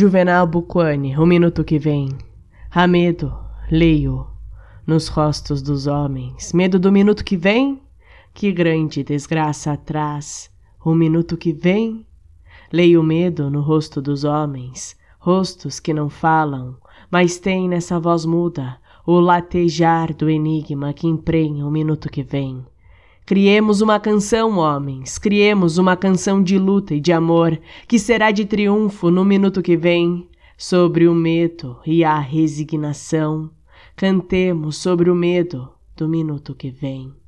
Juvenal Buquane, o minuto que vem. Há medo, leio, nos rostos dos homens. Medo do minuto que vem? Que grande desgraça atrás. O minuto que vem? Leio medo no rosto dos homens, rostos que não falam, mas têm nessa voz muda o latejar do enigma que emprenha o minuto que vem. Criemos uma canção, homens, criemos uma canção de luta e de amor, que será de triunfo no minuto que vem, sobre o medo e a resignação. Cantemos sobre o medo do minuto que vem.